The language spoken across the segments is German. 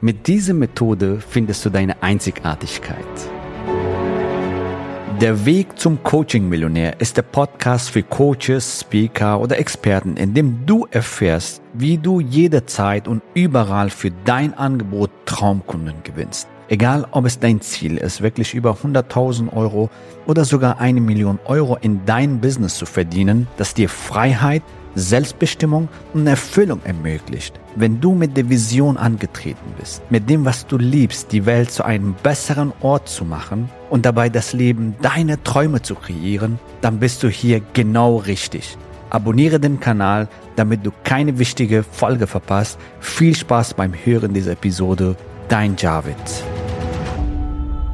Mit dieser Methode findest du deine Einzigartigkeit. Der Weg zum Coaching-Millionär ist der Podcast für Coaches, Speaker oder Experten, in dem du erfährst, wie du jederzeit und überall für dein Angebot Traumkunden gewinnst. Egal, ob es dein Ziel ist, wirklich über 100.000 Euro oder sogar eine Million Euro in dein Business zu verdienen, das dir Freiheit, Selbstbestimmung und Erfüllung ermöglicht. Wenn du mit der Vision angetreten bist, mit dem, was du liebst, die Welt zu einem besseren Ort zu machen und dabei das Leben deiner Träume zu kreieren, dann bist du hier genau richtig. Abonniere den Kanal, damit du keine wichtige Folge verpasst. Viel Spaß beim Hören dieser Episode. Dein Javid.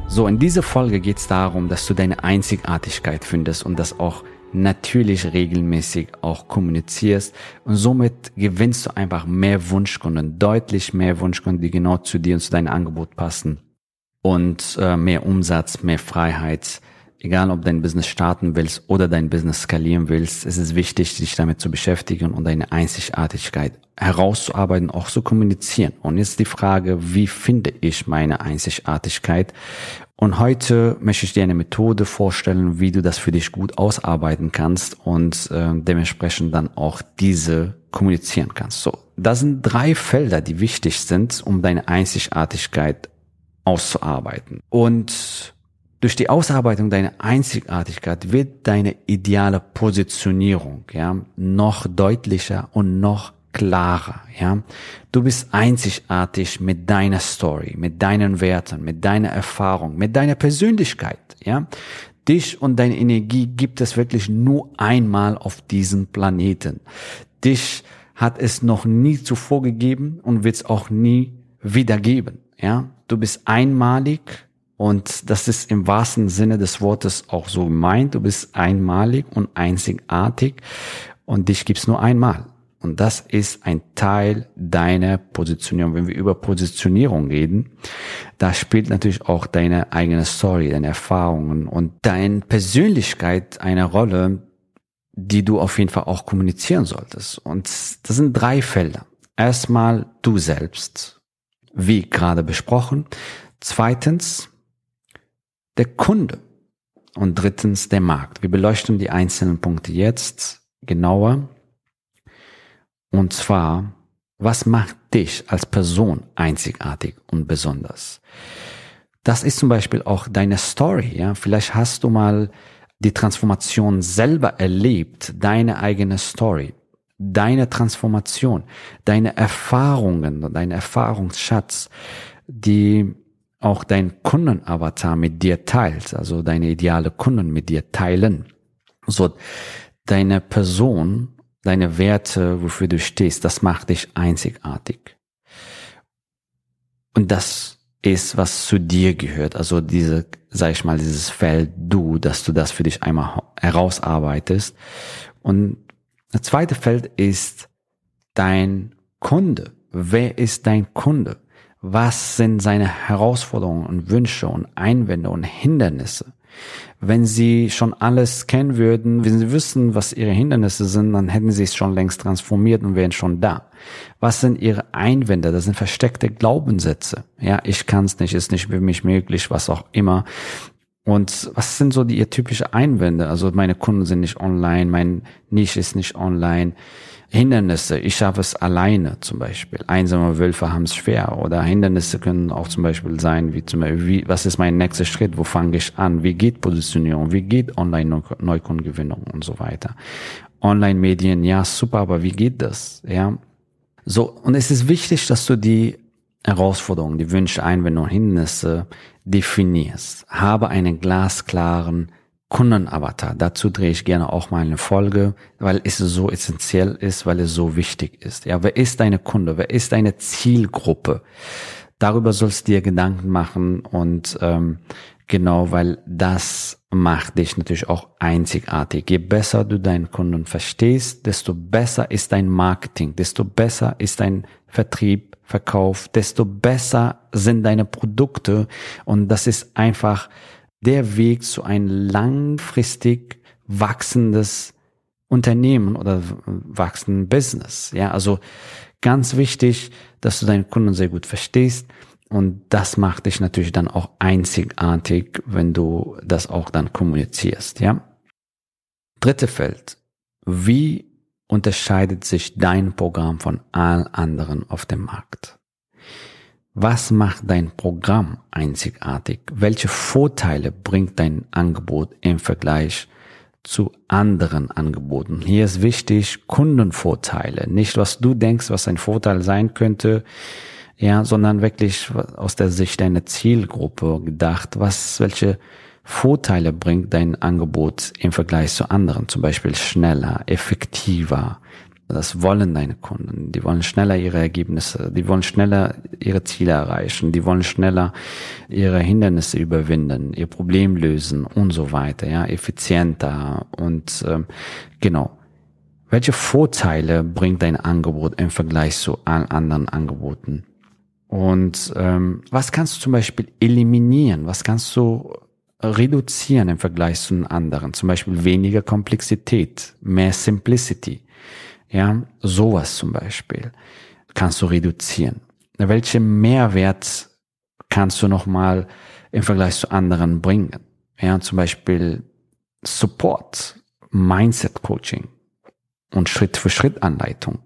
So, in dieser Folge geht es darum, dass du deine Einzigartigkeit findest und das auch natürlich regelmäßig auch kommunizierst und somit gewinnst du einfach mehr Wunschkunden, deutlich mehr Wunschkunden, die genau zu dir und zu deinem Angebot passen und äh, mehr Umsatz, mehr Freiheit. Egal, ob dein Business starten willst oder dein Business skalieren willst, es ist wichtig, dich damit zu beschäftigen und deine Einzigartigkeit herauszuarbeiten, auch zu kommunizieren. Und jetzt die Frage, wie finde ich meine Einzigartigkeit? Und heute möchte ich dir eine Methode vorstellen, wie du das für dich gut ausarbeiten kannst und äh, dementsprechend dann auch diese kommunizieren kannst. So, das sind drei Felder, die wichtig sind, um deine Einzigartigkeit auszuarbeiten. Und durch die Ausarbeitung deiner Einzigartigkeit wird deine ideale Positionierung ja noch deutlicher und noch klarer, ja. Du bist einzigartig mit deiner Story, mit deinen Werten, mit deiner Erfahrung, mit deiner Persönlichkeit, ja. Dich und deine Energie gibt es wirklich nur einmal auf diesem Planeten. Dich hat es noch nie zuvor gegeben und wird es auch nie wieder geben, ja. Du bist einmalig und das ist im wahrsten Sinne des Wortes auch so gemeint. Du bist einmalig und einzigartig und dich gibt's nur einmal. Und das ist ein Teil deiner Positionierung. Wenn wir über Positionierung reden, da spielt natürlich auch deine eigene Story, deine Erfahrungen und deine Persönlichkeit eine Rolle, die du auf jeden Fall auch kommunizieren solltest. Und das sind drei Felder. Erstmal du selbst, wie gerade besprochen. Zweitens der Kunde. Und drittens der Markt. Wir beleuchten die einzelnen Punkte jetzt genauer und zwar, was macht dich als Person einzigartig und besonders? Das ist zum Beispiel auch deine Story, ja. Vielleicht hast du mal die Transformation selber erlebt, deine eigene Story, deine Transformation, deine Erfahrungen, dein Erfahrungsschatz, die auch dein Kundenavatar mit dir teilt, also deine ideale Kunden mit dir teilen. So, deine Person deine Werte, wofür du stehst, das macht dich einzigartig. Und das ist, was zu dir gehört. Also diese, sag ich mal, dieses Feld du, dass du das für dich einmal herausarbeitest. Und das zweite Feld ist dein Kunde. Wer ist dein Kunde? Was sind seine Herausforderungen und Wünsche und Einwände und Hindernisse? Wenn sie schon alles kennen würden, wenn sie wüssten, was ihre Hindernisse sind, dann hätten sie es schon längst transformiert und wären schon da. Was sind ihre Einwände? Das sind versteckte Glaubenssätze. Ja, ich kann es nicht, ist nicht für mich möglich, was auch immer. Und was sind so die ihr typische Einwände? Also meine Kunden sind nicht online, mein Nische ist nicht online. Hindernisse, ich schaffe es alleine zum Beispiel. Einsame Wölfe haben es schwer. Oder Hindernisse können auch zum Beispiel sein, wie zum Beispiel, wie, was ist mein nächster Schritt, wo fange ich an, wie geht Positionierung, wie geht Online-Neukundengewinnung und so weiter. Online-Medien, ja, super, aber wie geht das? Ja. So, und es ist wichtig, dass du die Herausforderungen, die Wünsche, Einwendungen, Hindernisse definierst. Habe einen glasklaren Kundenavatar. Dazu drehe ich gerne auch mal eine Folge, weil es so essentiell ist, weil es so wichtig ist. Ja, wer ist deine Kunde? Wer ist deine Zielgruppe? Darüber sollst du dir Gedanken machen und ähm, genau, weil das macht dich natürlich auch einzigartig. Je besser du deinen Kunden verstehst, desto besser ist dein Marketing, desto besser ist dein Vertrieb, Verkauf, desto besser sind deine Produkte und das ist einfach der Weg zu ein langfristig wachsendes Unternehmen oder wachsenden Business. Ja, also ganz wichtig, dass du deinen Kunden sehr gut verstehst. Und das macht dich natürlich dann auch einzigartig, wenn du das auch dann kommunizierst, ja. Dritte Feld. Wie unterscheidet sich dein Programm von allen anderen auf dem Markt? Was macht dein Programm einzigartig? Welche Vorteile bringt dein Angebot im Vergleich zu anderen Angeboten? Hier ist wichtig Kundenvorteile, nicht was du denkst, was ein Vorteil sein könnte, ja, sondern wirklich aus der Sicht deiner Zielgruppe gedacht, was, welche Vorteile bringt dein Angebot im Vergleich zu anderen, zum Beispiel schneller, effektiver, das wollen deine Kunden. Die wollen schneller ihre Ergebnisse, die wollen schneller ihre Ziele erreichen, die wollen schneller ihre Hindernisse überwinden, ihr Problem lösen und so weiter, ja, effizienter und ähm, genau. Welche Vorteile bringt dein Angebot im Vergleich zu allen anderen Angeboten? Und ähm, was kannst du zum Beispiel eliminieren? Was kannst du reduzieren im Vergleich zu den anderen? Zum Beispiel weniger Komplexität, mehr Simplicity ja, sowas zum Beispiel kannst du reduzieren. Welche Mehrwert kannst du nochmal im Vergleich zu anderen bringen? Ja, zum Beispiel Support, Mindset Coaching und Schritt für Schritt Anleitung.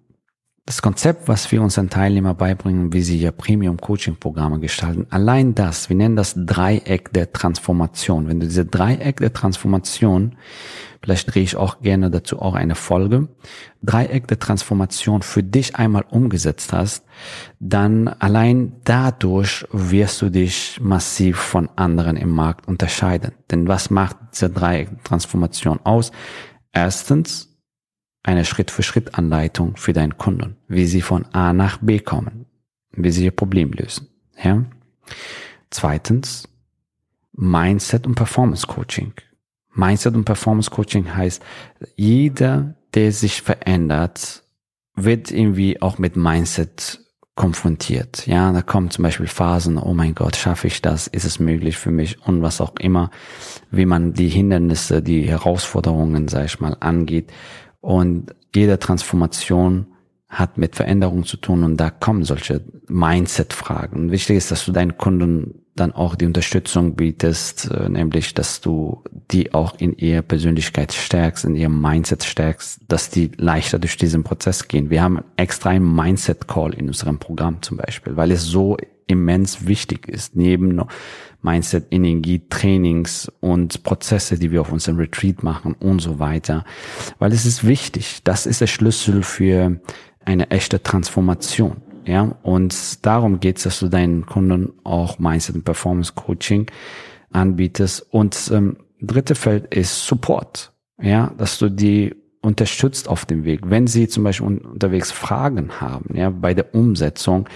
Das Konzept, was wir unseren Teilnehmern beibringen, wie sie ihr Premium-Coaching-Programme gestalten, allein das, wir nennen das Dreieck der Transformation. Wenn du diese Dreieck der Transformation, vielleicht drehe ich auch gerne dazu auch eine Folge, Dreieck der Transformation für dich einmal umgesetzt hast, dann allein dadurch wirst du dich massiv von anderen im Markt unterscheiden. Denn was macht diese Dreieck der Transformation aus? Erstens, eine Schritt-für-Schritt-Anleitung für deinen Kunden, wie sie von A nach B kommen, wie sie ihr Problem lösen. Ja? Zweitens, Mindset und Performance Coaching. Mindset und Performance Coaching heißt, jeder, der sich verändert, wird irgendwie auch mit Mindset konfrontiert. Ja, da kommen zum Beispiel Phasen, oh mein Gott, schaffe ich das? Ist es möglich für mich? Und was auch immer, wie man die Hindernisse, die Herausforderungen, sag ich mal, angeht. Und jede Transformation hat mit Veränderung zu tun und da kommen solche Mindset-Fragen. Wichtig ist, dass du deinen Kunden dann auch die Unterstützung bietest, äh, nämlich, dass du die auch in ihrer Persönlichkeit stärkst, in ihrem Mindset stärkst, dass die leichter durch diesen Prozess gehen. Wir haben extra einen Mindset-Call in unserem Programm zum Beispiel, weil es so immens wichtig ist, neben Mindset, Energie, Trainings und Prozesse, die wir auf unserem Retreat machen und so weiter. Weil es ist wichtig. Das ist der Schlüssel für eine echte Transformation. Ja, und darum geht es, dass du deinen Kunden auch Mindset und Performance Coaching anbietest. Und ähm, dritte Feld ist Support. Ja, dass du die unterstützt auf dem Weg. Wenn sie zum Beispiel unterwegs Fragen haben, ja, bei der Umsetzung,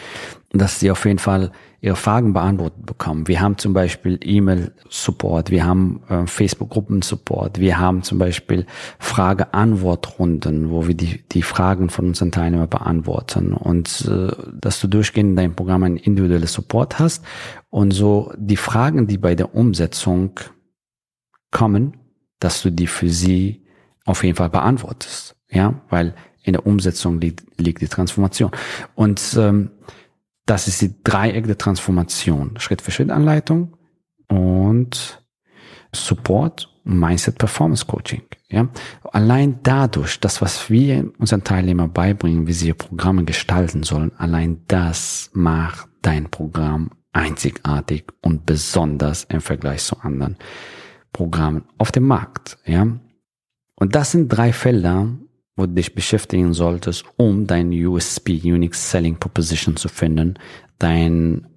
dass sie auf jeden Fall ihre Fragen beantwortet bekommen. Wir haben zum Beispiel E-Mail-Support, wir haben äh, Facebook-Gruppen-Support, wir haben zum Beispiel Frage-Antwort-Runden, wo wir die, die Fragen von unseren Teilnehmern beantworten. Und äh, dass du durchgehend in deinem Programm ein individuelles Support hast und so die Fragen, die bei der Umsetzung kommen, dass du die für sie auf jeden Fall beantwortest, ja, weil in der Umsetzung liegt, liegt die Transformation. Und ähm, das ist die Dreieck der Transformation. Schritt-für-Schritt-Anleitung und Support Mindset Performance Coaching. Ja, allein dadurch, das, was wir unseren Teilnehmern beibringen, wie sie ihr Programme gestalten sollen, allein das macht dein Programm einzigartig und besonders im Vergleich zu anderen Programmen auf dem Markt. Ja, und das sind drei Felder, wo dich beschäftigen solltest, um dein USP, Unique Selling Proposition zu finden, dein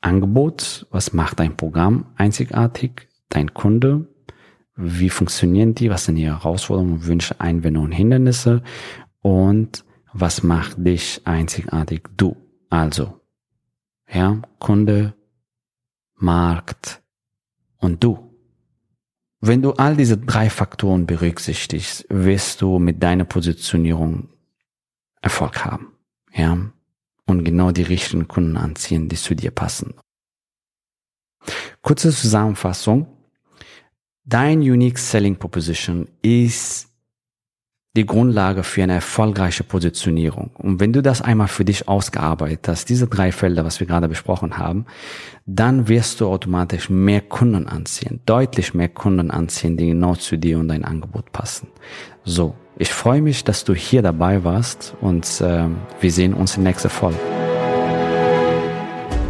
Angebot, was macht dein Programm einzigartig, dein Kunde, wie funktionieren die, was sind die Herausforderungen, Wünsche, Einwände und Hindernisse? Und was macht dich einzigartig, du. Also, ja, Kunde, Markt und du. Wenn du all diese drei Faktoren berücksichtigst, wirst du mit deiner Positionierung Erfolg haben. Ja. Und genau die richtigen Kunden anziehen, die zu dir passen. Kurze Zusammenfassung. Dein Unique Selling Proposition ist die Grundlage für eine erfolgreiche Positionierung. Und wenn du das einmal für dich ausgearbeitet hast, diese drei Felder, was wir gerade besprochen haben, dann wirst du automatisch mehr Kunden anziehen, deutlich mehr Kunden anziehen, die genau zu dir und dein Angebot passen. So, ich freue mich, dass du hier dabei warst und äh, wir sehen uns in nächster Folge.